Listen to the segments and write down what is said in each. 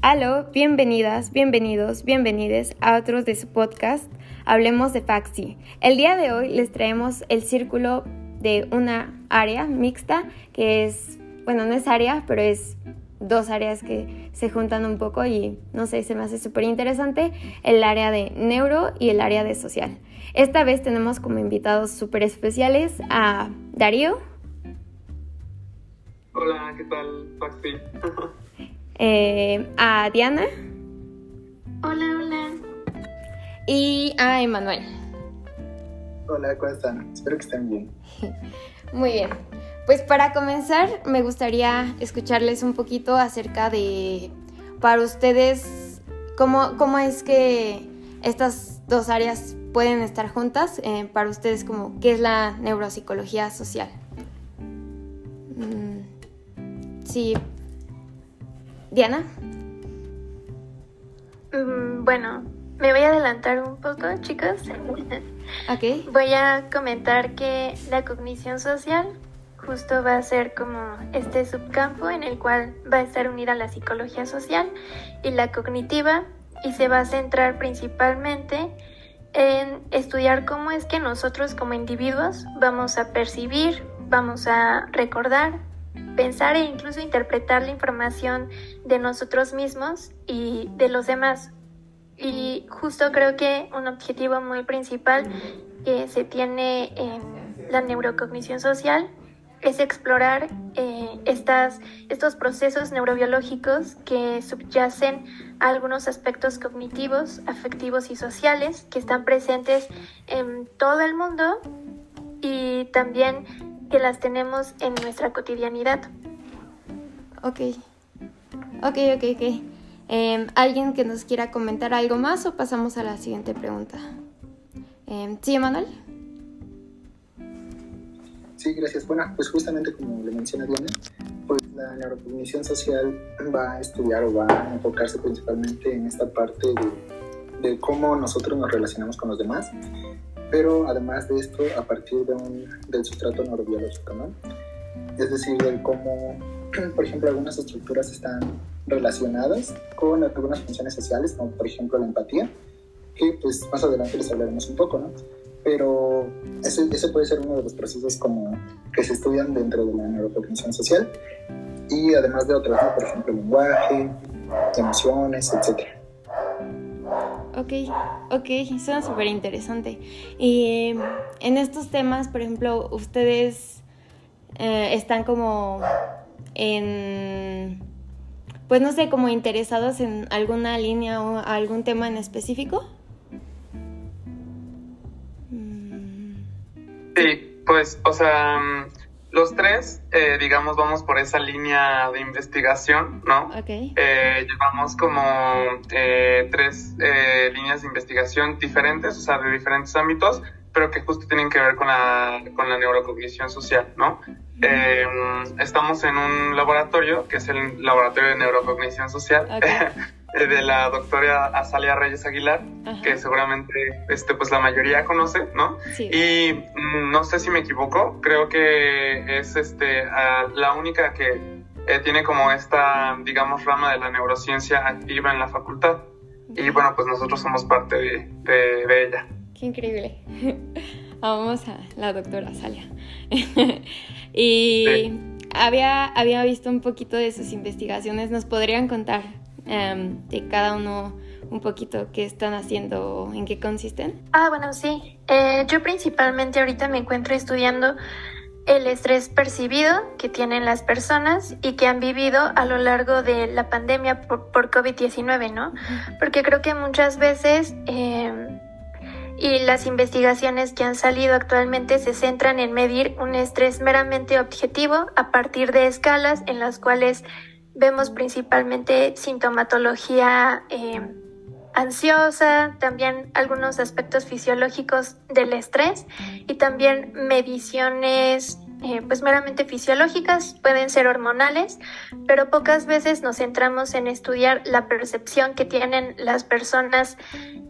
Aló, bienvenidas, bienvenidos, bienvenides a otros de su podcast Hablemos de Faxi. El día de hoy les traemos el círculo de una área mixta que es, bueno, no es área, pero es dos áreas que se juntan un poco y no sé, se me hace súper interesante, el área de neuro y el área de social. Esta vez tenemos como invitados súper especiales a Darío. Hola, ¿qué tal, Faxi? Eh, a Diana. Hola, hola. Y a Emanuel. Hola, ¿cómo están? Espero que estén bien. Muy bien. Pues para comenzar, me gustaría escucharles un poquito acerca de, para ustedes, cómo, cómo es que estas dos áreas pueden estar juntas. Eh, para ustedes, como, ¿qué es la neuropsicología social? Mm, sí, Diana. Mm, bueno, me voy a adelantar un poco, chicos. Ok. Voy a comentar que la cognición social justo va a ser como este subcampo en el cual va a estar unida la psicología social y la cognitiva y se va a centrar principalmente en estudiar cómo es que nosotros como individuos vamos a percibir, vamos a recordar, pensar e incluso interpretar la información de nosotros mismos y de los demás. Y justo creo que un objetivo muy principal que se tiene en la neurocognición social es explorar eh, estas, estos procesos neurobiológicos que subyacen a algunos aspectos cognitivos, afectivos y sociales que están presentes en todo el mundo y también que las tenemos en nuestra cotidianidad. Ok. Ok, ok, ok. Em, ¿Alguien que nos quiera comentar algo más o pasamos a la siguiente pregunta? Eh, ¿Sí, Emanuel? Sí, gracias. Bueno, pues justamente como le menciona Diana, pues la neurocognición social va a estudiar o va a enfocarse principalmente en esta parte de, de cómo nosotros nos relacionamos con los demás pero además de esto a partir de un, del sustrato neurobiológico, ¿no? Es decir, de cómo, por ejemplo, algunas estructuras están relacionadas con algunas funciones sociales, como por ejemplo la empatía, que pues más adelante les hablaremos un poco, ¿no? Pero ese, ese puede ser uno de los procesos como que se estudian dentro de la neurocognición social y además de otros, ¿no? por ejemplo, lenguaje, emociones, etcétera. Ok, ok, suena súper interesante. Y en estos temas, por ejemplo, ustedes eh, están como en, pues no sé, como interesados en alguna línea o algún tema en específico. Sí, pues, o sea, los tres, eh, digamos, vamos por esa línea de investigación, ¿no? Ok. Eh, llevamos como eh, tres eh, líneas de investigación diferentes, o sea, de diferentes ámbitos, pero que justo tienen que ver con la, con la neurocognición social, ¿no? Eh, estamos en un laboratorio, que es el Laboratorio de Neurocognición Social. de la doctora Azalia Reyes Aguilar, Ajá. que seguramente este, pues la mayoría conoce, ¿no? Sí. Y mm, no sé si me equivoco, creo que es este, la única que eh, tiene como esta, digamos, rama de la neurociencia activa en la facultad. Y bueno, pues nosotros somos parte de, de- de ella. Qué increíble. Vamos a la doctora Salia. y Sí. había, había visto un poquito de sus investigaciones. ¿Nos podrían contar em, de cada uno un poquito qué están haciendo, en qué consisten? Ah, bueno, sí. Eh, yo principalmente ahorita me encuentro estudiando el estrés percibido que tienen las personas y que han vivido a lo largo de la pandemia por, por COVID-19, ¿no? Porque creo que muchas veces eh, y las investigaciones que han salido actualmente se centran en medir un estrés meramente objetivo a partir de escalas en las cuales vemos principalmente sintomatología eh, ansiosa, también algunos aspectos fisiológicos del estrés y también mediciones eh, pues meramente fisiológicas, pueden ser hormonales, pero pocas veces nos centramos en estudiar la percepción que tienen las personas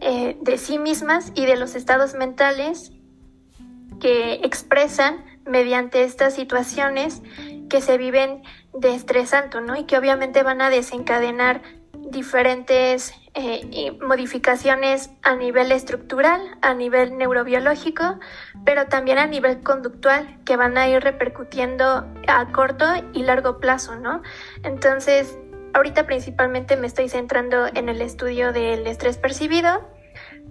eh, de sí mismas y de los estados mentales que expresan mediante estas situaciones que se viven de estrés alto, ¿no? Y que obviamente van a desencadenar diferentes eh, modificaciones a nivel estructural, a nivel neurobiológico, pero también a nivel conductual que van a ir repercutiendo a corto y largo plazo, ¿no? Entonces, ahorita principalmente me estoy centrando en el estudio del estrés percibido,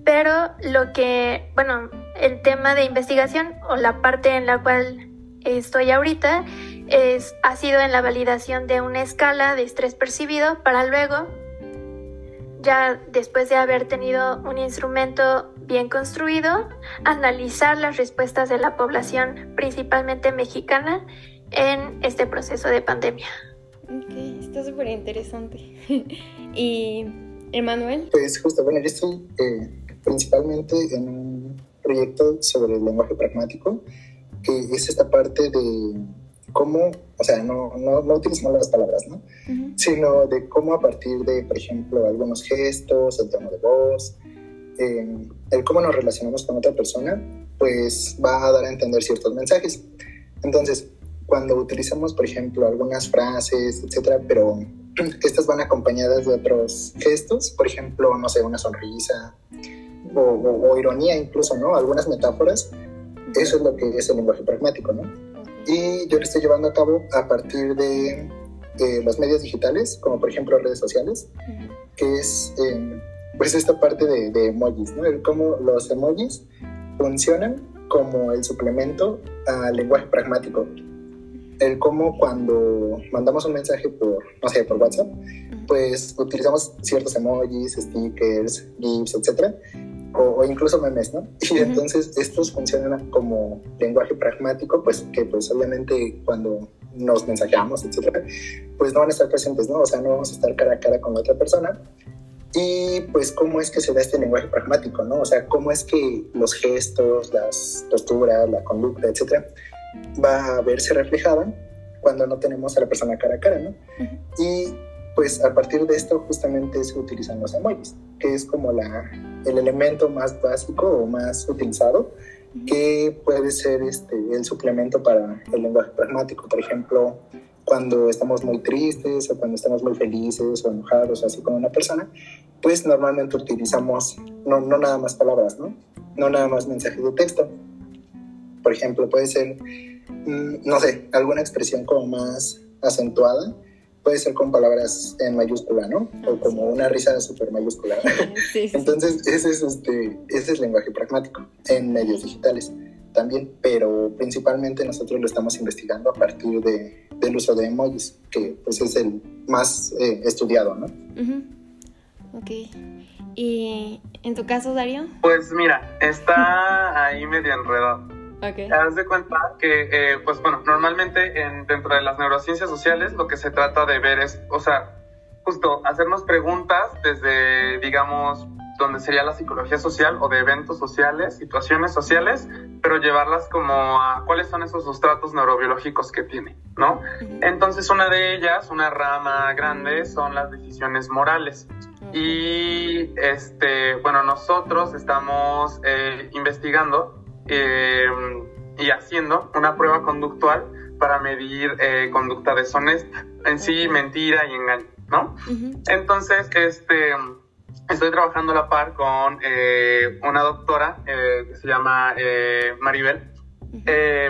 pero lo que, bueno, el tema de investigación o la parte en la cual estoy ahorita es, ha sido en la validación de una escala de estrés percibido para luego, ya después de haber tenido un instrumento bien construido, analizar las respuestas de la población, principalmente mexicana, en este proceso de pandemia. Ok, está súper interesante. ¿Y Emanuel? Pues justo, bueno, yo estoy eh, principalmente en un proyecto sobre el lenguaje pragmático, que es esta parte de cómo, o sea, no, no, no utilizamos las palabras, ¿no? Sino de cómo a partir de, por ejemplo, algunos gestos, el tono de voz, eh, el cómo nos relacionamos con otra persona, pues va a dar a entender ciertos mensajes. Entonces, cuando utilizamos, por ejemplo, algunas frases, etcétera, pero estas van acompañadas de otros gestos, por ejemplo, no sé, una sonrisa o, o ironía incluso, ¿no? Algunas metáforas, eso es lo que es el lenguaje pragmático, ¿no? Y yo lo estoy llevando a cabo a partir de los medios digitales, como por ejemplo redes sociales, que es eh, pues esta parte de, de, emojis, ¿no? El cómo los emojis funcionan como el suplemento al lenguaje pragmático. El cómo cuando mandamos un mensaje por, no sé, por WhatsApp, pues utilizamos ciertos emojis, stickers, GIFs, etcétera, o, incluso memes, ¿no? Y entonces estos funcionan como lenguaje pragmático, pues que pues obviamente cuando nos mensajeamos, etcétera, pues no van a estar presentes, ¿no? O sea, no vamos a estar cara a cara con la otra persona. Y pues cómo es que se da este lenguaje pragmático, ¿no? O sea, cómo es que los gestos, las posturas, la conducta, etcétera, va a verse reflejada cuando no tenemos a la persona cara a cara, ¿no? Y pues a partir de esto justamente se utilizan los emojis, que es como la, el elemento más básico o más utilizado, que puede ser este, el suplemento para el lenguaje pragmático. Por ejemplo, cuando estamos muy tristes o cuando estamos muy felices o enojados, así con una persona, pues normalmente utilizamos no, no nada más palabras, ¿no? No nada más mensajes de texto. Por ejemplo, puede ser, mm, no sé, alguna expresión como más acentuada puede ser con palabras en mayúscula, ¿no? O ah, como una risa súper mayúscula. Entonces, ese es, este, ese es lenguaje pragmático en medios digitales también, pero principalmente nosotros lo estamos investigando a partir de, del uso de emojis, que pues es el más eh, estudiado, ¿no? Ok. ¿Y en tu caso, Darío? Pues mira, está ahí medio enredado Okay. Haz de cuenta que, eh, pues bueno, normalmente en, dentro de las neurociencias sociales lo que se trata de ver es, o sea, justo hacernos preguntas desde, digamos, donde sería la psicología social o de eventos sociales, situaciones sociales, pero llevarlas como a cuáles son esos sustratos neurobiológicos que tiene, ¿no? Entonces una de ellas, una rama grande, son las decisiones morales. Y, este, bueno, nosotros estamos eh, investigando eh, y haciendo una prueba conductual para medir eh, conducta deshonesta, en sí mentira y engaño, ¿no? Entonces, este, estoy trabajando a la par con eh, una doctora que se llama Maribel,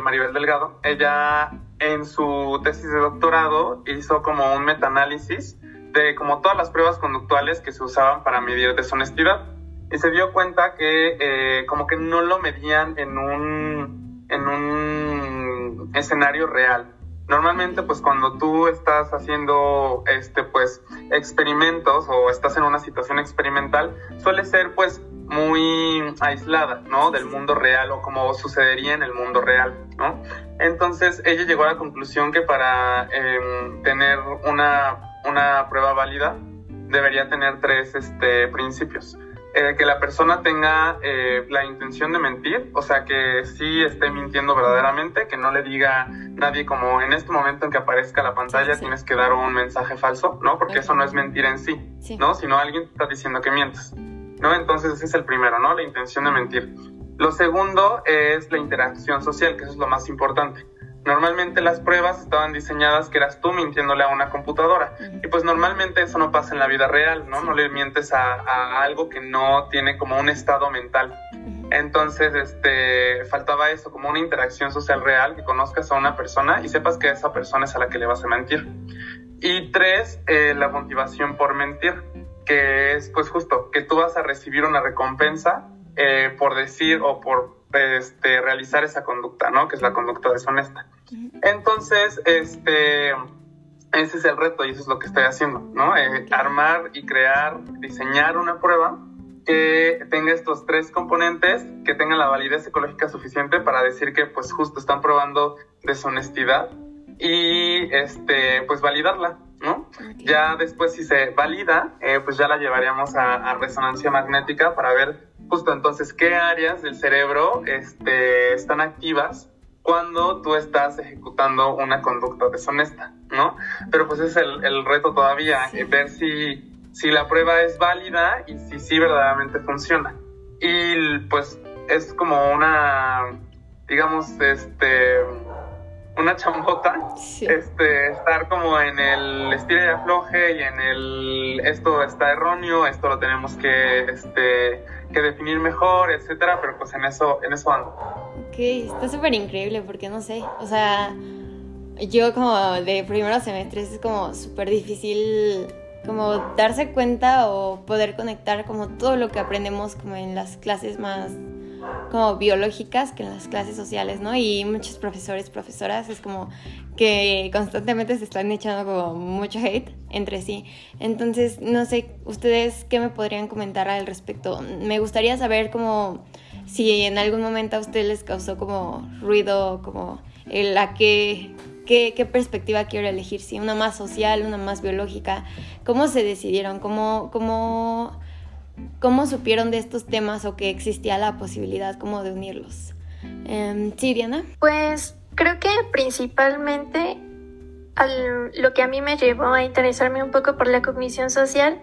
Maribel Delgado. Ella en su tesis de doctorado hizo como un metaanálisis de como todas las pruebas conductuales que se usaban para medir deshonestidad y se dio cuenta que eh, como que no lo medían en un, en un escenario real. Normalmente, pues cuando tú estás haciendo este, pues, experimentos o estás en una situación experimental, suele ser pues muy aislada, ¿no? Del mundo real o como sucedería en el mundo real, ¿no? Entonces ella llegó a la conclusión que para em, tener una, una prueba válida debería tener tres este, principios. Eh, que la persona tenga eh, la intención de mentir, o sea, que sí esté mintiendo verdaderamente, que no le diga nadie como en este momento en que aparezca la pantalla tienes que dar un mensaje falso, ¿no? Porque eso no es mentir en sí, ¿no? Sino alguien te está diciendo que mientes, ¿no? Entonces ese es el primero, ¿no? La intención de mentir. Lo segundo es la interacción social, que eso es lo más importante. Normalmente las pruebas estaban diseñadas que eras tú mintiéndole a una computadora. Y pues normalmente eso no pasa en la vida real, ¿no? No le mientes a, a algo que no tiene como un estado mental. Entonces, este, faltaba eso, como una interacción social real, que conozcas a una persona y sepas que esa persona es a la que le vas a mentir. Y tres, eh, la motivación por mentir, que es pues justo que tú vas a recibir una recompensa eh, por decir o por este, realizar esa conducta, ¿no? Que es la conducta deshonesta. Entonces, este, ese es el reto y eso es lo que estoy haciendo, ¿no? Eh, armar y crear, diseñar una prueba que tenga estos tres componentes, que tenga la validez ecológica suficiente para decir que pues justo están probando deshonestidad y este pues validarla, ¿no? Ya después si se valida, eh, pues ya la llevaríamos a, resonancia magnética para ver justo entonces qué áreas del cerebro este, están activas cuando tú estás ejecutando una conducta deshonesta, ¿no? Pero pues es el, el reto todavía, eh, ver si si la prueba es válida y si sí verdaderamente funciona. Y pues es como una, digamos, este, una chambota, este, estar como en el estilo de afloje y en el esto está erróneo, esto lo tenemos que, este, que definir mejor, etcétera, pero pues en eso, en eso ando. Ok, está súper increíble porque no sé, o sea, yo como de primeros semestres es como súper difícil como darse cuenta o poder conectar como todo lo que aprendemos como en las clases más como biológicas que en las clases sociales, ¿no? Y muchos profesores, profesoras, es como que constantemente se están echando como mucho hate entre sí. Entonces, no sé, ustedes qué me podrían comentar al respecto. Me gustaría saber como si en algún momento a ustedes les causó como ruido, como el a qué ¿Qué, perspectiva quiero elegir? Si una más social, una más biológica. ¿Cómo se decidieron? ¿Cómo, cómo, cómo supieron de estos temas o que existía la posibilidad como de unirlos? Eh, sí, Diana. Pues creo que principalmente lo que a mí me llevó a interesarme un poco por la cognición social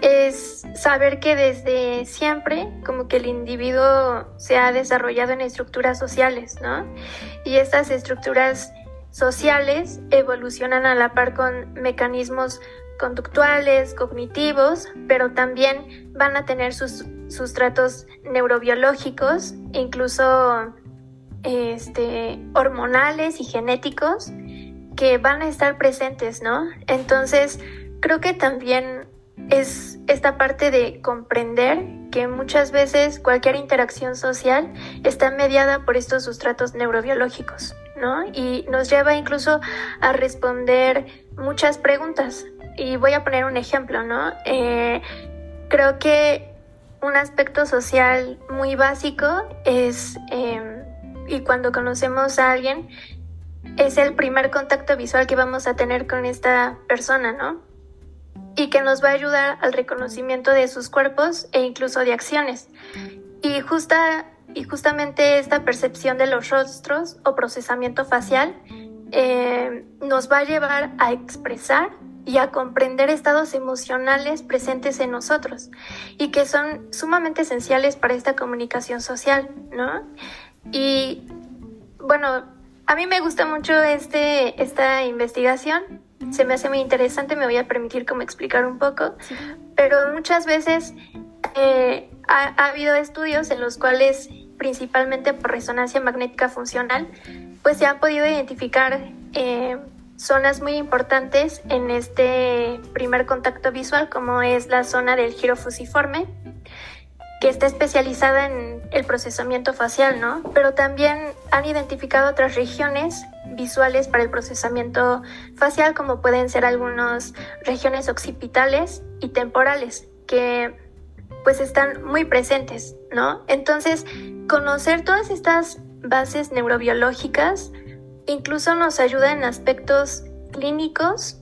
es saber que desde siempre como que el individuo se ha desarrollado en estructuras sociales, ¿no? Y estas estructuras sociales evolucionan a la par con mecanismos conductuales, cognitivos, pero también van a tener sus sustratos neurobiológicos, incluso este, hormonales y genéticos, que van a estar presentes, ¿no? Entonces, creo que también es esta parte de comprender que muchas veces cualquier interacción social está mediada por estos sustratos neurobiológicos. Y nos lleva incluso a responder muchas preguntas. Y voy a poner un ejemplo, ¿no? Eh, creo que un aspecto social muy básico es, em, y cuando conocemos a alguien, es el primer contacto visual que vamos a tener con esta persona, ¿no? Y que nos va a ayudar al reconocimiento de sus cuerpos e incluso de acciones. Y justa, y justamente esta percepción de los rostros o procesamiento facial eh, nos va a llevar a expresar y a comprender estados emocionales presentes en nosotros y que son sumamente esenciales para esta comunicación social, ¿no? Y bueno, a mí me gusta mucho este, esta investigación, se me hace muy interesante, me voy a permitir como explicar un poco, pero muchas veces eh, ha, habido estudios en los cuales principalmente por resonancia magnética funcional, pues se han podido identificar eh, zonas muy importantes en este primer contacto visual, como es la zona del giro fusiforme, que está especializada en el procesamiento facial, ¿no? Pero también han identificado otras regiones visuales para el procesamiento facial, como pueden ser algunas regiones occipitales y temporales, que pues están muy presentes, ¿no? Entonces, conocer todas estas bases neurobiológicas incluso nos ayuda en aspectos clínicos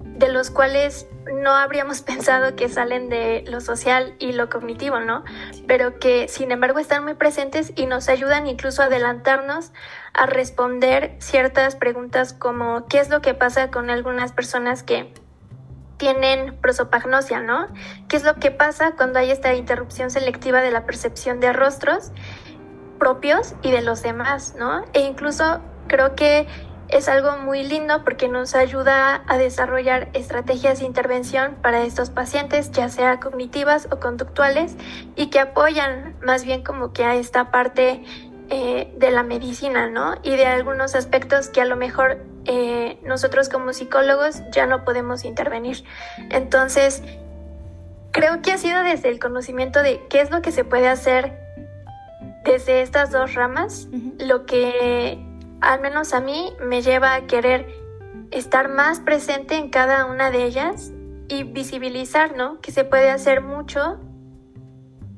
de los cuales no habríamos pensado que salen de lo social y lo cognitivo, ¿no? Pero que sin embargo están muy presentes y nos ayudan incluso a adelantarnos a responder ciertas preguntas como ¿qué es lo que pasa con algunas personas que tienen prosopagnosia, ¿no? ¿Qué es lo que pasa cuando hay esta interrupción selectiva de la percepción de rostros propios y de los demás, ¿no? E incluso creo que es algo muy lindo porque nos ayuda a desarrollar estrategias de intervención para estos pacientes, ya sea cognitivas o conductuales, y que apoyan más bien como que a esta parte eh, de la medicina, ¿no? Y de algunos aspectos que a lo mejor eh, nosotros como psicólogos ya no podemos intervenir. Entonces, creo que ha sido desde el conocimiento de qué es lo que se puede hacer desde estas dos ramas, lo que al menos a mí me lleva a querer estar más presente en cada una de ellas y visibilizar, ¿no? Que se puede hacer mucho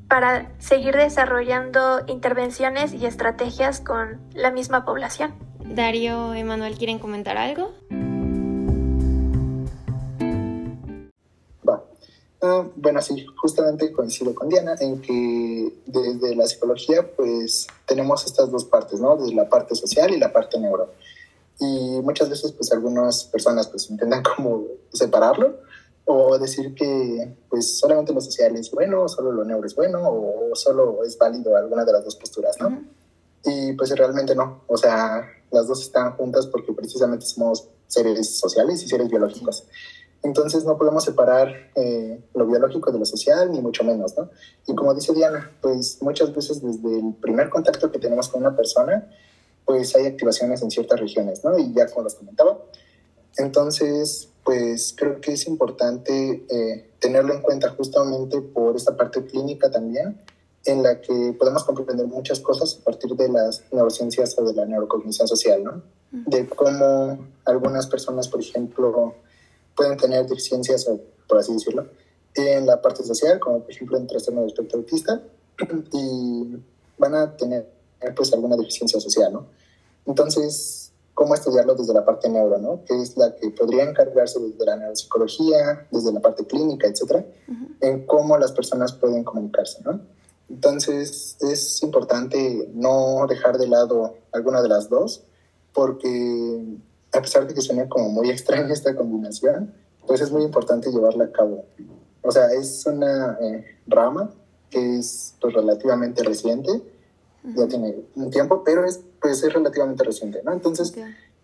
para seguir desarrollando intervenciones y estrategias con la misma población. Darío, Emanuel, ¿quieren comentar algo? Ah, bueno, sí, justamente coincido con Diana en que desde la psicología pues tenemos estas dos partes, ¿no? De la parte social y la parte neuro. Y muchas veces pues algunas personas pues intentan como separarlo o decir que pues solamente lo social es bueno, solo lo neuro es bueno o solo es válido alguna de las dos posturas, ¿no? Y pues realmente no, o sea, las dos están juntas porque precisamente somos seres sociales y seres biológicos. Entonces no podemos separar eh, lo biológico de lo social, ni mucho menos, ¿no? Y como dice Diana, pues muchas veces desde el primer contacto que tenemos con una persona, pues hay activaciones en ciertas regiones, ¿no? Y ya como les comentaba. Entonces, pues creo que es importante eh, tenerlo en cuenta justamente por esta parte clínica también, en la que podemos comprender muchas cosas a partir de las neurociencias o de la neurocognición social, ¿no? De cómo algunas personas, por ejemplo, pueden tener deficiencias, por así decirlo, en la parte social, como por ejemplo en trastorno de espectro autista, y van a tener pues alguna deficiencia social, ¿no? Entonces, ¿cómo estudiarlo desde la parte neuro, ¿no? Que es la que podría encargarse desde la neuropsicología, desde la parte clínica, etcétera, en cómo las personas pueden comunicarse, ¿no? Entonces, es importante no dejar de lado alguna de las dos, porque a pesar de que suene como muy extraña esta combinación, pues es muy importante llevarla a cabo. O sea, es una eh, rama que es pues, relativamente reciente, ya tiene un tiempo, pero es, pues, es relativamente reciente, ¿no? Entonces,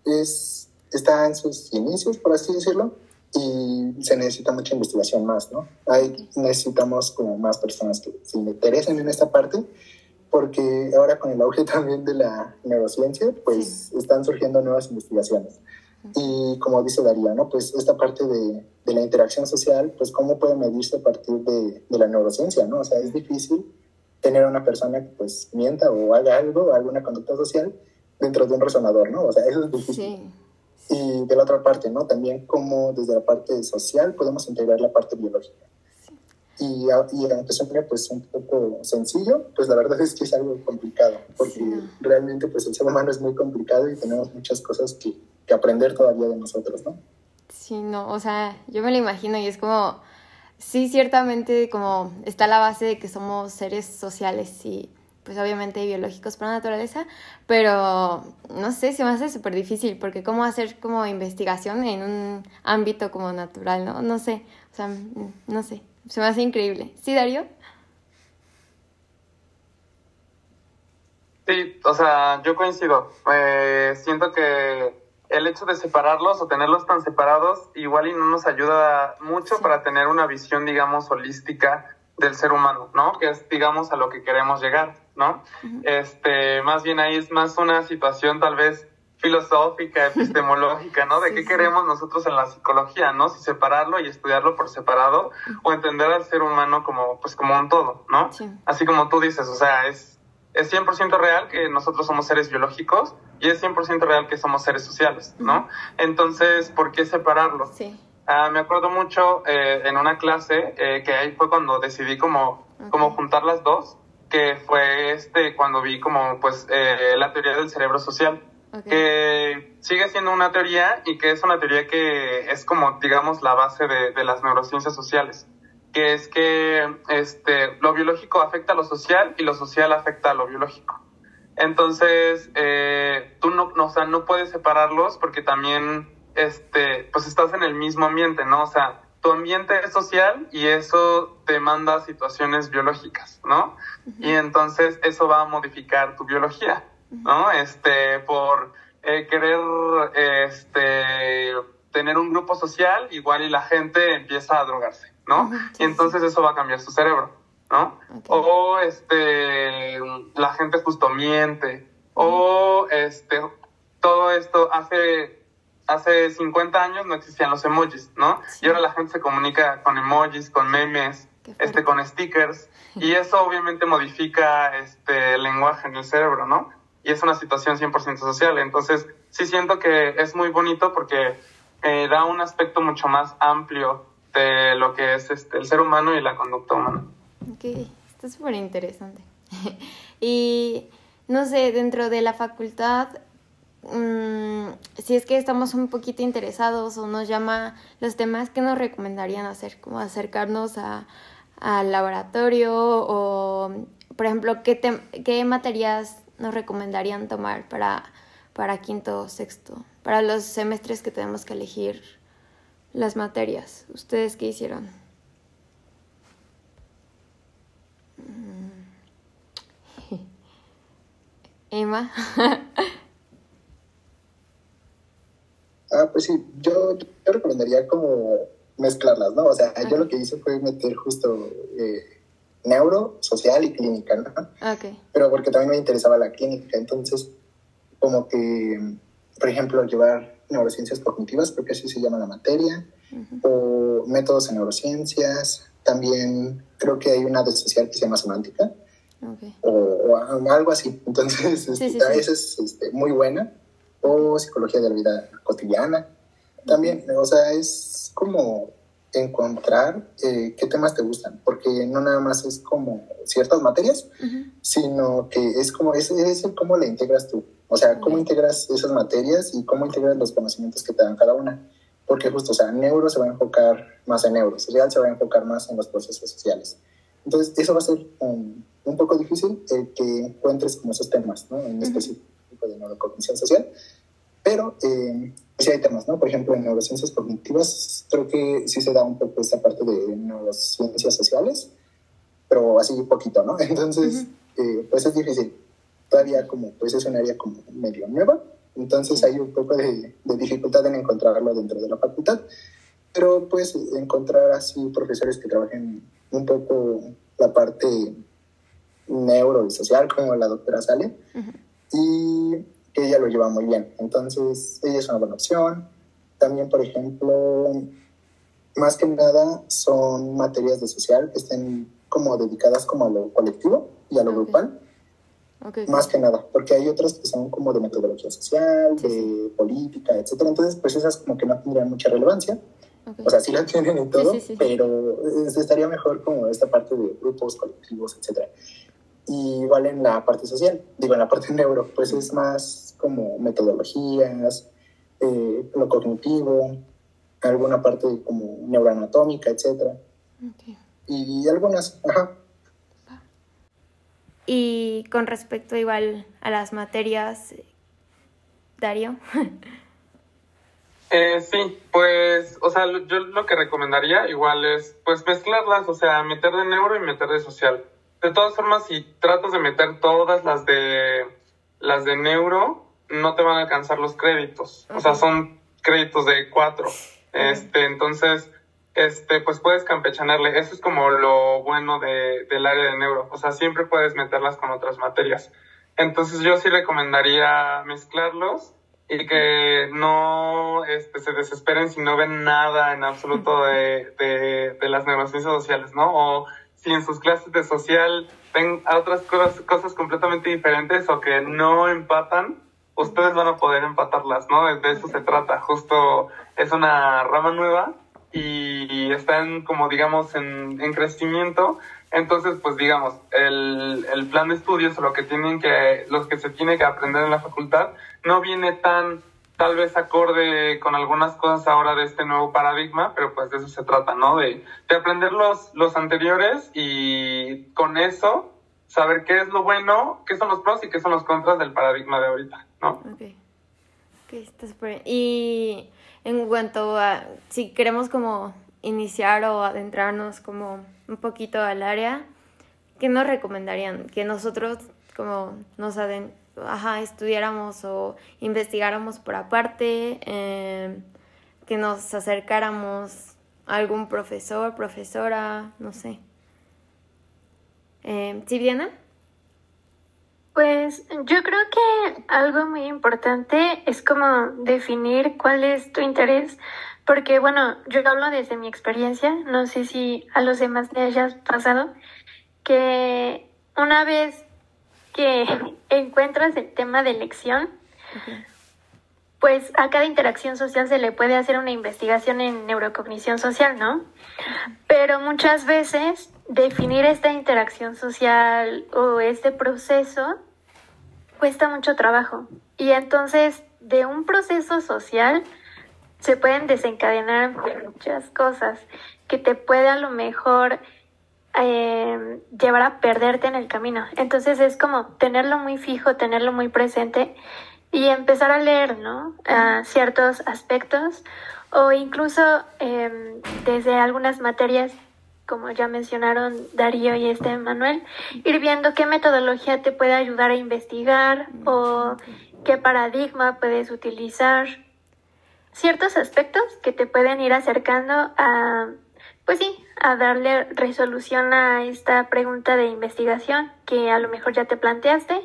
es, está en sus inicios, por así decirlo, y se necesita mucha investigación más, ¿no? Hay, necesitamos como más personas que se interesen en esta parte porque ahora con el auge también de la neurociencia, pues están surgiendo nuevas investigaciones. Y como dice Daría, ¿no? Pues esta parte de, de, la interacción social, pues cómo puede medirse a partir de, de, la neurociencia, ¿no? O sea, es difícil tener a una persona que pues mienta o haga algo, alguna conducta social dentro de un resonador, ¿no? O sea, eso es difícil. Y de la otra parte, ¿no? También cómo desde la parte social podemos integrar la parte biológica. Y, y aunque suene pues un poco sencillo, pues la verdad es que es algo complicado, porque realmente pues el ser humano es muy complicado y tenemos muchas cosas que, que aprender todavía de nosotros, ¿no? Sí, no, o sea, yo me lo imagino y es como, sí, ciertamente como está la base de que somos seres sociales y pues obviamente biológicos por naturaleza, pero no sé, se me hace súper difícil porque cómo hacer como investigación en un ámbito como natural, ¿no? No sé, o sea, no sé. Se me hace increíble. ¿Sí, Darío? Sí, o sea, yo coincido. Eh, siento que el hecho de separarlos o tenerlos tan separados igual y no nos ayuda mucho para tener una visión, digamos, holística del ser humano, ¿no? Que es, digamos, a lo que queremos llegar, ¿no? Este, más bien ahí es más una situación tal vez filosófica, epistemológica, ¿no? De qué queremos nosotros en la psicología, ¿no? Si separarlo y estudiarlo por separado o entender al ser humano como, pues, como un todo, ¿no? Así como tú dices, o sea, es, es 100% real que nosotros somos seres biológicos y es 100% real que somos seres sociales, ¿no? Entonces, ¿por qué separarlo? Sí. Ah, me acuerdo mucho eh, en una clase eh, que ahí fue cuando decidí como, como juntar las dos, que fue este cuando vi como pues eh, la teoría del cerebro social que sigue siendo una teoría y que es una teoría que es como, digamos, la base de, de las neurociencias sociales, que es que este, lo biológico afecta a lo social y lo social afecta a lo biológico. Entonces, eh, tú no, no, o sea, no puedes separarlos porque también, este, pues estás en el mismo ambiente, ¿no? O sea, tu ambiente es social y eso te manda situaciones biológicas, ¿no? Y entonces eso va a modificar tu biología. ¿no? Este, por eh, querer este, tener un grupo social, igual y la gente empieza a drogarse, ¿no? y entonces eso va a cambiar su cerebro, ¿no? O este, la gente justo miente, o este, todo esto hace hace 50 años no existían los emojis, ¿no? Y ahora la gente se comunica con emojis, con memes, este, con stickers, y eso obviamente modifica este, el lenguaje en el cerebro, ¿no? Y es una situación 100% social. Entonces, sí siento que es muy bonito porque eh, da un aspecto mucho más amplio de lo que es este, el ser humano y la conducta humana. Ok, está súper interesante. y no sé, dentro de la facultad, mmm, si es que estamos un poquito interesados o nos llama los temas, ¿qué nos recomendarían hacer? Como acercarnos a, al laboratorio o, por ejemplo, ¿qué, qué materias nos recomendarían tomar para, para quinto sexto? Para los semestres que tenemos que elegir las materias. ¿Ustedes qué hicieron? Mm. Emma. ah, pues sí, yo, yo recomendaría como mezclarlas, ¿no? O sea, yo lo que hice fue meter justo eh, neuro, social y clínica, ¿no? Okay. Pero porque también me interesaba la clínica, entonces como que, por ejemplo, llevar neurociencias cognitivas, porque así se llama la materia, o métodos en neurociencias, también creo que hay una de social que se llama semántica, okay. o, algo así, entonces sí, este, sí, es este, muy buena, o psicología de la vida cotidiana, también, o sea, es como encontrar eh, qué temas te gustan, porque no nada más es como ciertas materias, sino que es como, es, es cómo le integras tú, o sea, cómo integras esas materias y cómo integras los conocimientos que te dan cada una, porque justo, o sea, neuro se va a enfocar más en neuro, social se va a enfocar más en los procesos sociales. Entonces, eso va a ser un, un poco difícil eh, que encuentres como esos temas, ¿no? En específico de neurocognición social, pero eh, sí hay temas, ¿no? Por ejemplo, en neurociencias cognitivas creo que sí se da un poco esta parte de neurociencias sociales, pero así poquito, ¿no? Entonces, eh, pues es difícil. Todavía como, pues es un área como medio nueva, entonces hay un poco de, de, dificultad en encontrarlo dentro de la facultad, pero pues encontrar así profesores que trabajen un poco la parte neuro y social, como la doctora Sale, y ella lo lleva muy bien. Entonces, ella es una buena opción. También, por ejemplo, más que nada son materias de social que estén como dedicadas como a lo colectivo y a lo grupal. Okay. Más que nada, porque hay otras que son como de metodología social, sí, de política, etcétera. Entonces, pues esas como que no tendrían mucha relevancia. Okay. O sea, sí la tienen y todo, sí, pero estaría mejor como esta parte de grupos, colectivos, etcétera. Y igual en la parte social, digo, en la parte neuro, pues es más como metodologías, eh, lo cognitivo, alguna parte como neuroanatómica, etc. Okay. Y algunas, ajá. Y con respecto igual a las materias, Dario. eh, sí, pues, o sea, yo lo que recomendaría igual es, pues, mezclarlas, o sea, meter de neuro y meter de social. De todas formas, si tratas de meter todas las de las de neuro, no te van a alcanzar los créditos. O sea, son créditos de cuatro. Este, entonces, este, pues puedes campechanarle. Eso es como lo bueno de, del área de neuro. O sea, siempre puedes meterlas con otras materias. Entonces, yo sí recomendaría mezclarlos y que no este, se desesperen si no ven nada en absoluto de, de, de las neurociencias sociales, ¿no? O si en sus clases de social ven otras cosas, cosas completamente diferentes o que no empatan, ustedes van a poder empatarlas, ¿no? De eso se trata, justo es una rama nueva y están como digamos en, en crecimiento, entonces pues digamos, el, el plan de estudios o lo que tienen que, los que se tiene que aprender en la facultad no viene tan tal vez acorde con algunas cosas ahora de este nuevo paradigma, pero pues de eso se trata, ¿no? De, de aprender los, los anteriores y con eso saber qué es lo bueno, qué son los pros y qué son los contras del paradigma de ahorita, ¿no? Ok. Ok, está súper Y en cuanto a si queremos como iniciar o adentrarnos como un poquito al área, ¿qué nos recomendarían? Que nosotros como nos, aden ajá, estudiáramos o investigáramos por aparte, em, que nos acercáramos a algún profesor, profesora, no sé. Eh, ¿Sí, Diana? Pues yo creo que algo muy importante es como definir cuál es tu interés, porque bueno, yo hablo desde mi experiencia, no sé si a los demás les hayas pasado, que una vez que encuentras el tema de elección, pues a cada interacción social se le puede hacer una investigación en neurocognición social, ¿no? Pero muchas veces definir esta interacción social o este proceso cuesta mucho trabajo. Y entonces de un proceso social se pueden desencadenar muchas cosas que te puede a lo mejor eh, llevar a perderte en el camino. Entonces es como tenerlo muy fijo, tenerlo muy presente y empezar a leer, ¿no? ciertos aspectos o incluso em, desde algunas materias como ya mencionaron Darío y este Manuel, ir viendo qué metodología te puede ayudar a investigar o qué paradigma puedes utilizar. Ciertos aspectos que te pueden ir acercando a, pues sí, a darle resolución a esta pregunta de investigación que a lo mejor ya te planteaste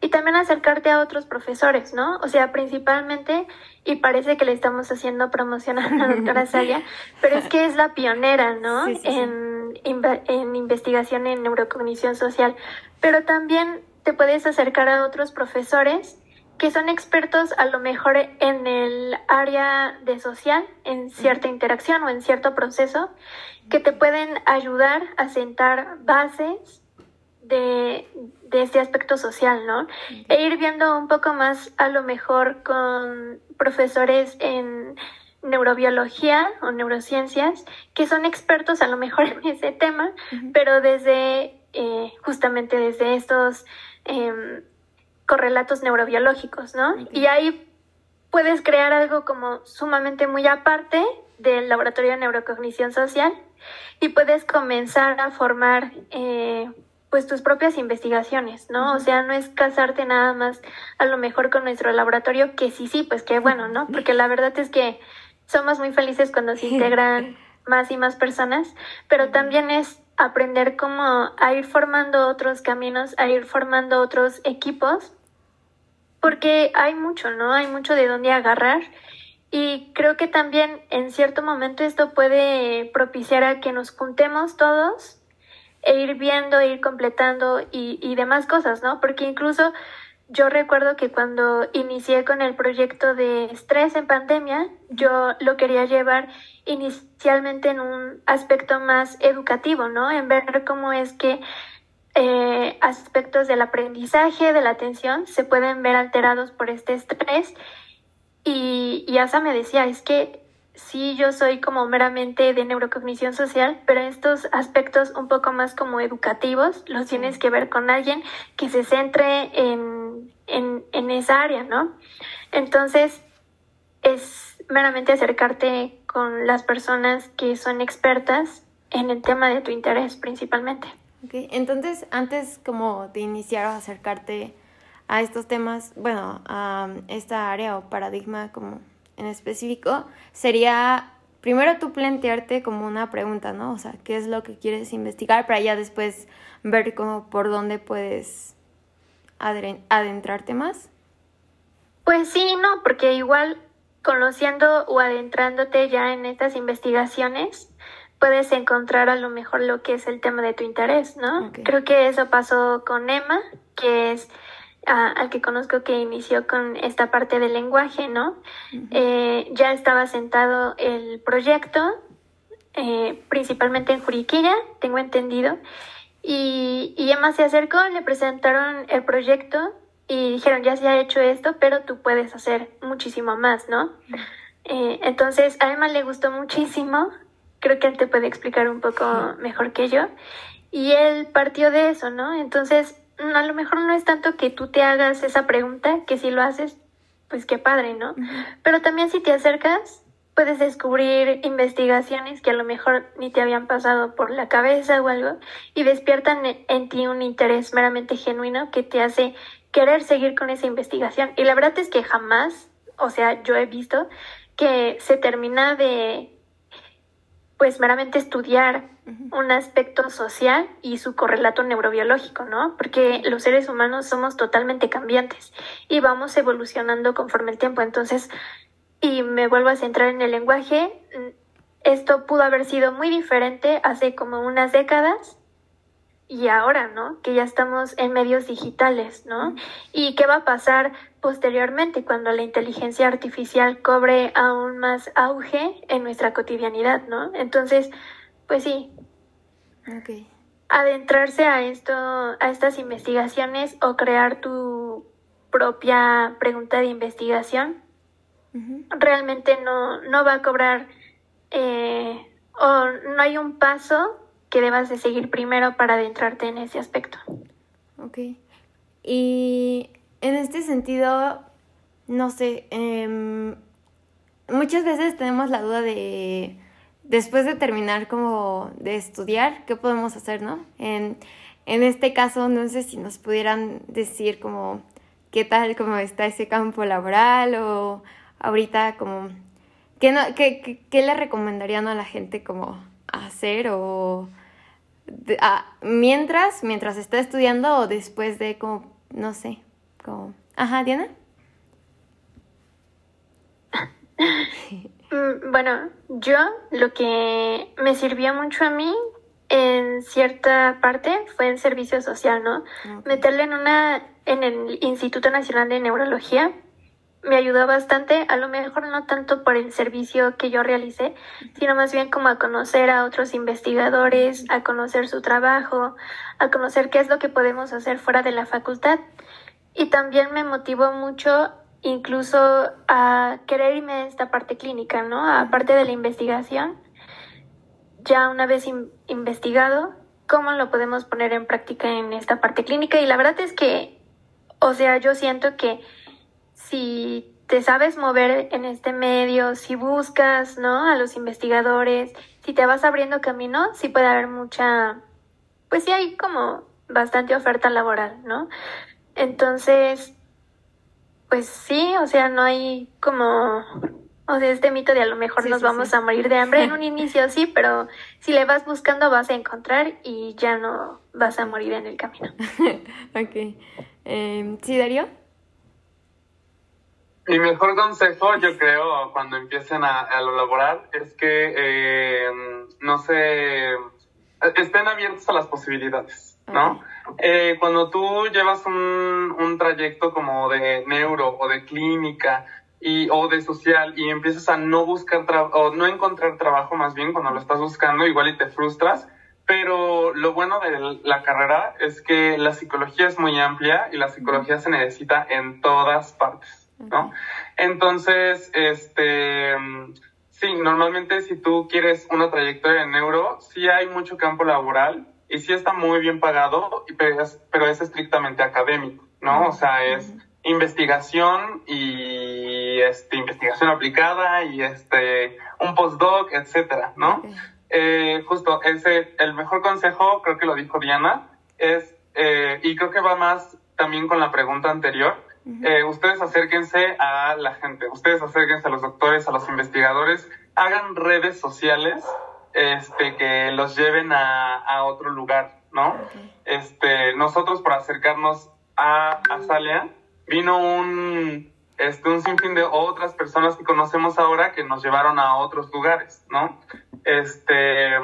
y también acercarte a otros profesores, ¿no? O sea, principalmente, y parece que le estamos haciendo promoción a la doctora Saya, pero es que es la pionera, ¿no? En, en investigación en neurocognición social, pero también te puedes acercar a otros profesores que son expertos a lo mejor en el área de social, en cierta interacción o en cierto proceso, que te pueden ayudar a sentar bases de, de este aspecto social, ¿no? E ir viendo un poco más a lo mejor con profesores en neurobiología o neurociencias que son expertos a lo mejor en ese tema, pero desde eh, justamente desde estos em, correlatos neurobiológicos, ¿no? Y ahí puedes crear algo como sumamente muy aparte del laboratorio de neurocognición social y puedes comenzar a formar eh, pues tus propias investigaciones, ¿no? O sea, no es casarte nada más a lo mejor con nuestro laboratorio, que sí, sí, pues qué bueno, ¿no? Porque la verdad es que somos muy felices cuando se integran más y más personas, pero también es aprender cómo a ir formando otros caminos, a ir formando otros equipos, porque hay mucho, ¿no? Hay mucho de dónde agarrar. Y creo que también en cierto momento esto puede propiciar a que nos juntemos todos e ir viendo, ir completando y, y demás cosas, ¿no? Porque incluso yo recuerdo que cuando inicié con el proyecto de estrés en pandemia, yo lo quería llevar inicialmente en un aspecto más educativo, ¿no? En ver cómo es que eh, aspectos del aprendizaje, de la atención, se pueden ver alterados por este estrés. Y, y Asa me decía, es que sí yo soy como meramente de neurocognición social, pero estos aspectos un poco más como educativos los tienes que ver con alguien que se centre en, en, en esa área, ¿no? Entonces, es meramente acercarte con las personas que son expertas en el tema de tu interés principalmente. Okay. Entonces, antes como de iniciar o acercarte a estos temas, bueno, a esta área o paradigma como en específico, sería primero tú plantearte como una pregunta, ¿no? O sea, ¿qué es lo que quieres investigar para ya después ver cómo por dónde puedes adentrarte más? Pues sí, no, porque igual conociendo o adentrándote ya en estas investigaciones, puedes encontrar a lo mejor lo que es el tema de tu interés, ¿no? Creo que eso pasó con Emma, que es al que conozco que inició con esta parte del lenguaje, ¿no? Eh, ya estaba sentado el proyecto, eh, principalmente en Juriquilla, tengo entendido, y, y Emma se acercó, le presentaron el proyecto y dijeron, ya se ha hecho esto, pero tú puedes hacer muchísimo más, ¿no? Eh, entonces, a Emma le gustó muchísimo, creo que él te puede explicar un poco mejor que yo, y él partió de eso, ¿no? Entonces, Mm, a lo mejor no es tanto que tú te hagas esa pregunta, que si lo haces, pues qué padre, ¿no? Pero también si te acercas, puedes descubrir investigaciones que a lo mejor ni te habían pasado por la cabeza o algo y despiertan en ti un interés meramente genuino que te hace querer seguir con esa investigación. Y la verdad es que jamás, o sea, yo he visto que se termina de, pues, meramente estudiar un aspecto social y su correlato neurobiológico, ¿no? Porque los seres humanos somos totalmente cambiantes y vamos evolucionando conforme el tiempo. Entonces, y me vuelvo a centrar en el lenguaje, esto pudo haber sido muy diferente hace como unas décadas y ahora, ¿no? Que ya estamos en medios digitales, ¿no? ¿Y qué va a pasar posteriormente cuando la inteligencia artificial cobre aún más auge en nuestra cotidianidad, ¿no? Entonces, pues sí. Adentrarse a esto, a estas investigaciones o crear tu propia pregunta de investigación, realmente no, no va a cobrar eh, o no hay un paso que debas de seguir primero para adentrarte en ese aspecto. Ok. Y en este sentido, no sé, em, muchas veces tenemos la duda de, después de terminar como de estudiar, ¿qué podemos hacer, no? En, en este caso, no sé si nos pudieran decir como qué tal como está ese campo laboral o ahorita como ¿Qué, no, qué, qué, le recomendarían a la gente como hacer o mientras, mientras está estudiando o después de como, no sé, como... Ajá, Diana. Mm, bueno, yo lo que me sirvió mucho a mí en cierta parte fue en servicio social, ¿no? Meterle en una en el Instituto Nacional de Neurología me ayudó bastante, a lo mejor no tanto por el servicio que yo realicé, sino más bien como a conocer a otros investigadores, a conocer su trabajo, a conocer qué es lo que podemos hacer fuera de la facultad. Y también me motivó mucho incluso a querer irme a esta parte clínica, ¿no? Aparte de la investigación, ya una vez investigado, cómo lo podemos poner en práctica en esta parte clínica. Y la verdad es que, o sea, yo siento que si te sabes mover en este medio, si buscas, ¿no? A los investigadores, si te vas abriendo camino, sí puede haber mucha, pues sí hay como bastante oferta laboral, ¿no? Entonces, pues sí, o sea, no hay como, o sea, este mito de a lo mejor nos vamos a morir de hambre en un inicio, sí, pero si le vas buscando vas a encontrar y ya no vas a morir en el camino. ok. Eh, ¿Sí, Darío? Mi mejor consejo, yo creo, cuando empiecen a, a lo laboral, es que eh, no se estén abiertos a las posibilidades, ¿no? Eh, cuando tú llevas un, un trayecto como de neuro o de clínica y, o de social y empiezas a no buscar o no encontrar trabajo más bien cuando lo estás buscando, igual y te frustras, pero lo bueno de la carrera es que la psicología es muy amplia y la psicología se necesita en todas partes. ¿no? Entonces, este, sí, normalmente si tú quieres una trayectoria en neuro, sí hay mucho campo laboral y sí está muy bien pagado, pero es, pero es estrictamente académico, ¿no? O sea, es investigación y este, investigación aplicada y este, un postdoc, etcétera, ¿no? Eh, justo ese, el mejor consejo, creo que lo dijo Diana, es, eh, y creo que va más también con la pregunta anterior, eh, ustedes acérquense a la gente, ustedes acérquense a los doctores, a los investigadores, hagan redes sociales este, que los lleven a, a otro lugar, ¿no? Este, nosotros por acercarnos a, a Salia, vino un, este, un sinfín de otras personas que conocemos ahora que nos llevaron a otros lugares, ¿no? Este,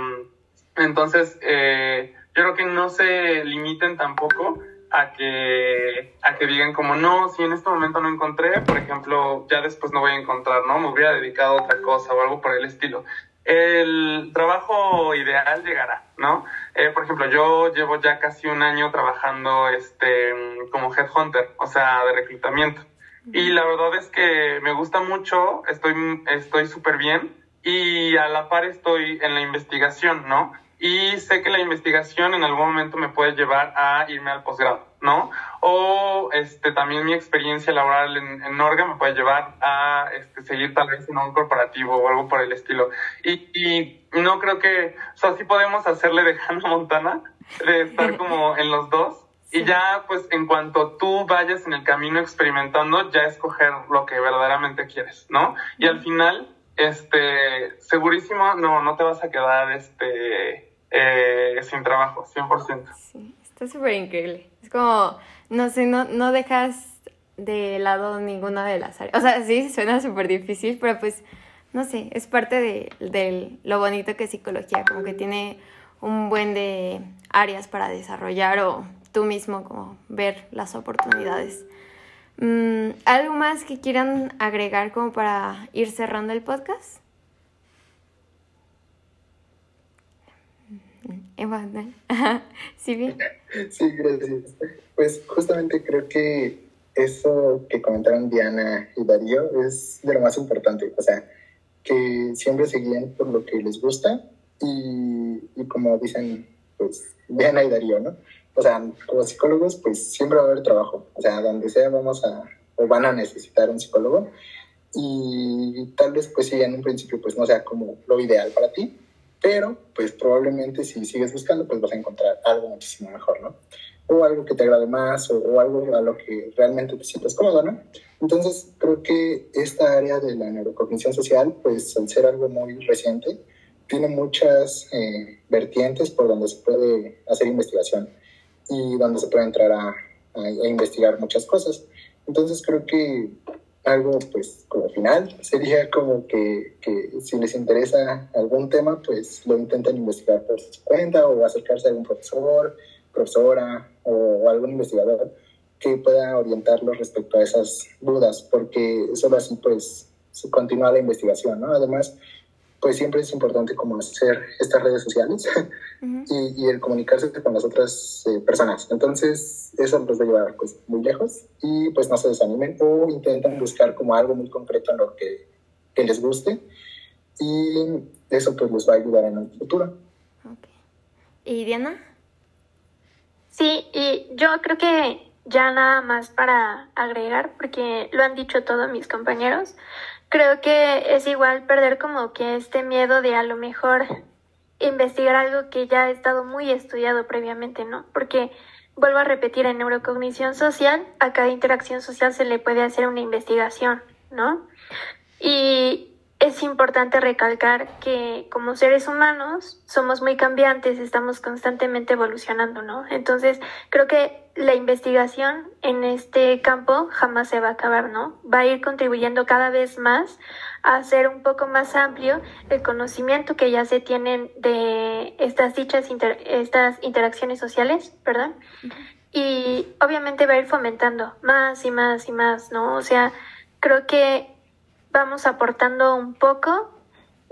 entonces, eh, yo creo que no se limiten tampoco a que, a que digan como, no, si en este momento no encontré, por ejemplo, ya después no voy a encontrar, ¿no? Me hubiera dedicado a otra cosa o algo por el estilo. El trabajo ideal llegará, ¿no? Eh, por ejemplo, yo llevo ya casi un año trabajando este, como headhunter, o sea, de reclutamiento. Y la verdad es que me gusta mucho, estoy estoy súper bien y a la par estoy en la investigación, ¿no? y sé que la investigación en algún momento me puede llevar a irme al posgrado, ¿no? O este, también mi experiencia laboral en, en Norga me puede llevar a este, seguir tal vez en un corporativo o algo por el estilo. Y, y no creo que, o sea, sí podemos hacerle de Hannah Montana, de estar como en los dos. Y ya, pues, en cuanto tú vayas en el camino experimentando, ya escoger lo que verdaderamente quieres, ¿no? Y al final, este, segurísimo, no, no te vas a quedar, este, eh, sin trabajo, 100%. Sí, está súper increíble. Como, no sé, no, no dejas de lado ninguna de las áreas. O sea, sí, suena súper difícil, pero pues, no sé, es parte de, de lo bonito que es psicología, como que tiene un buen de áreas para desarrollar o tú mismo como ver las oportunidades. Mm, ¿Algo más que quieran agregar como para ir cerrando el podcast? Emanuel. ¿Sí, bien? Sí, gracias. Pues justamente creo que eso que comentaron Diana y Darío es de lo más importante. O sea, que siempre se guíen por lo que les gusta y, y como dicen, pues, Diana y Darío, ¿no? o sea, como psicólogos, pues siempre va a haber trabajo. O sea, donde sea vamos a, o van a necesitar un psicólogo. Y tal vez, pues sí, en un principio, pues no sea como lo ideal para ti, pero pues probablemente si sigues buscando, pues vas a encontrar algo muchísimo mejor, ¿no? O algo que te agrade más, o, algo a lo que realmente te sientas cómodo, ¿no? Entonces, creo que esta área de la neurocognición social, pues al ser algo muy reciente, tiene muchas eh, vertientes por donde se puede hacer investigación y donde se puede entrar a, a, investigar muchas cosas. Entonces creo que algo, pues, como final, sería como que, que, si les interesa algún tema, pues lo intenten investigar por su cuenta o acercarse a algún profesor, profesora o, algún investigador que pueda orientarlos respecto a esas dudas, porque solo así, pues, se continúa la investigación, ¿no? Además, pues siempre es importante como hacer estas redes sociales y, el comunicarse con las otras eh, personas. Entonces, eso los va a llevar pues muy lejos y pues no se desanimen o intentan buscar como algo muy concreto en lo que, que les guste y eso pues les va a ayudar en el futuro. ¿Y Diana? Sí, y yo creo que ya nada más para agregar, porque lo han dicho todos mis compañeros, creo que es igual perder como que este miedo de a lo mejor investigar algo que ya ha estado muy estudiado previamente, ¿no? Porque vuelvo a repetir, en neurocognición social, a cada interacción social se le puede hacer una investigación, ¿no? Y es importante recalcar que como seres humanos somos muy cambiantes, estamos constantemente evolucionando, ¿no? Entonces, creo que la investigación en este campo jamás se va a acabar, ¿no? Va a ir contribuyendo cada vez más a hacer un poco más amplio el conocimiento que ya se tienen de estas dichas estas interacciones sociales, perdón. Y obviamente va a ir fomentando más y más y más, ¿no? O sea, creo que vamos aportando un poco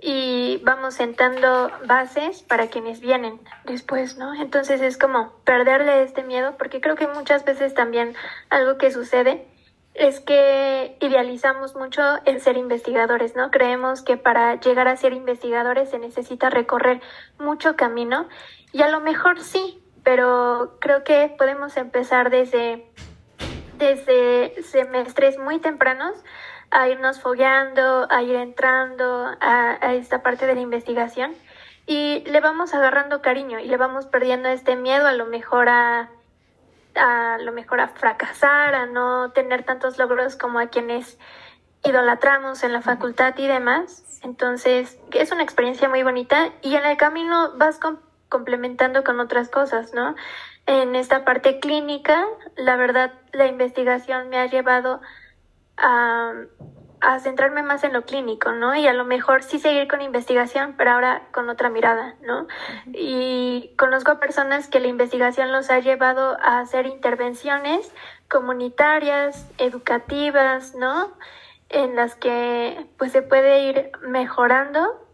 y vamos sentando bases para quienes vienen después, ¿no? Entonces es como perderle este miedo, porque creo que muchas veces también algo que sucede es que idealizamos mucho el ser investigadores, ¿no? Creemos que para llegar a ser investigadores se necesita recorrer mucho camino y a lo mejor sí, pero creo que podemos empezar desde, desde semestres muy tempranos a irnos fogueando, a ir entrando a, esta parte de la investigación y le vamos agarrando cariño y le vamos perdiendo este miedo a lo mejor a, a lo mejor a fracasar, a no tener tantos logros como a quienes idolatramos en la facultad y demás. Entonces, es una experiencia muy bonita y en el camino vas complementando con otras cosas, ¿no? En esta parte clínica, la verdad, la investigación me ha llevado a, a centrarme más en lo clínico, ¿no? Y a lo mejor sí seguir con investigación, pero ahora con otra mirada, ¿no? Y conozco a personas que la investigación los ha llevado a hacer intervenciones comunitarias, educativas, ¿no? En las que pues se puede ir mejorando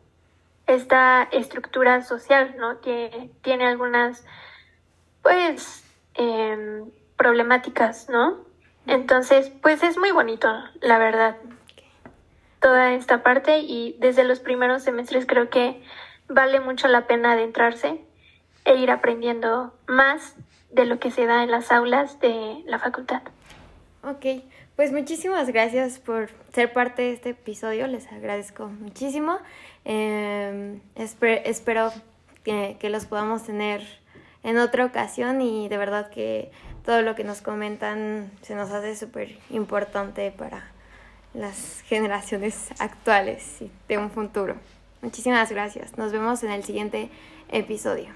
esta estructura social, ¿no? Que tiene algunas, pues, eh, problemáticas, ¿no? Entonces, pues es muy bonito, la verdad, toda esta parte y desde los primeros semestres creo que vale mucho la pena adentrarse e ir aprendiendo más de lo que se da en las aulas de la facultad. Ok, pues muchísimas gracias por ser parte de este episodio, les agradezco muchísimo. Eh, espero que, que los podamos tener en otra ocasión y de verdad que todo lo que nos comentan se nos hace súper importante para las generaciones actuales y de un futuro. Muchísimas gracias. Nos vemos en el siguiente episodio.